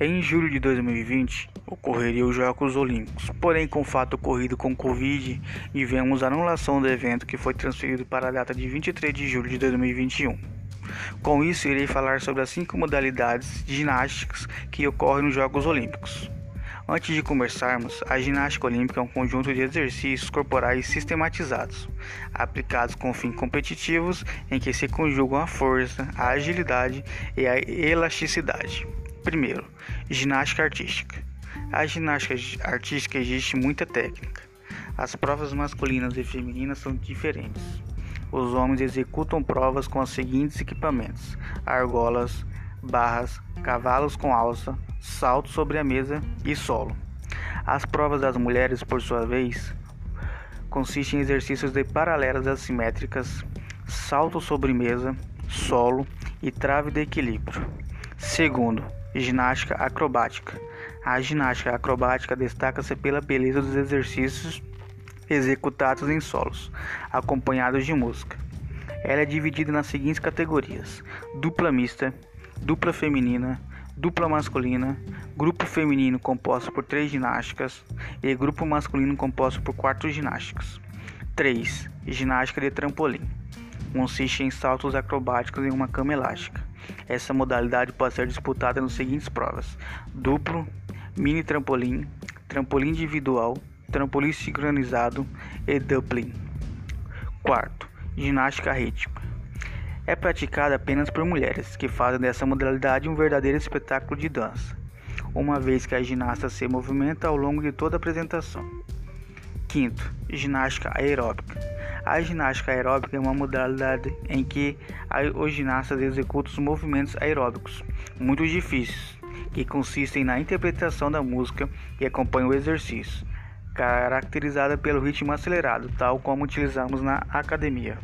Em julho de 2020, ocorreria os Jogos Olímpicos, porém, com o fato ocorrido com o Covid, tivemos a anulação do evento que foi transferido para a data de 23 de julho de 2021. Com isso, irei falar sobre as cinco modalidades ginásticas que ocorrem nos Jogos Olímpicos. Antes de começarmos, a ginástica olímpica é um conjunto de exercícios corporais sistematizados, aplicados com fins competitivos em que se conjugam a força, a agilidade e a elasticidade. Primeiro, ginástica artística. A ginástica artística existe muita técnica. As provas masculinas e femininas são diferentes. Os homens executam provas com os seguintes equipamentos: argolas, barras, cavalos com alça, salto sobre a mesa e solo. As provas das mulheres, por sua vez, consistem em exercícios de paralelas assimétricas, salto sobre mesa, solo e trave de equilíbrio. Segundo, Ginástica acrobática. A ginástica acrobática destaca-se pela beleza dos exercícios executados em solos, acompanhados de música. Ela é dividida nas seguintes categorias: dupla mista, dupla feminina, dupla masculina, grupo feminino composto por três ginásticas e grupo masculino composto por quatro ginásticas. 3. Ginástica de trampolim. Consiste em saltos acrobáticos em uma cama elástica. Essa modalidade pode ser disputada nas seguintes provas: duplo, mini trampolim, trampolim individual, trampolim sincronizado e dumpling. Quarto, ginástica rítmica. É praticada apenas por mulheres, que fazem dessa modalidade um verdadeiro espetáculo de dança, uma vez que a ginasta se movimenta ao longo de toda a apresentação. Quinto, ginástica aeróbica. A ginástica aeróbica é uma modalidade em que os ginastas executam os movimentos aeróbicos muito difíceis, que consistem na interpretação da música e acompanham o exercício, caracterizada pelo ritmo acelerado, tal como utilizamos na academia.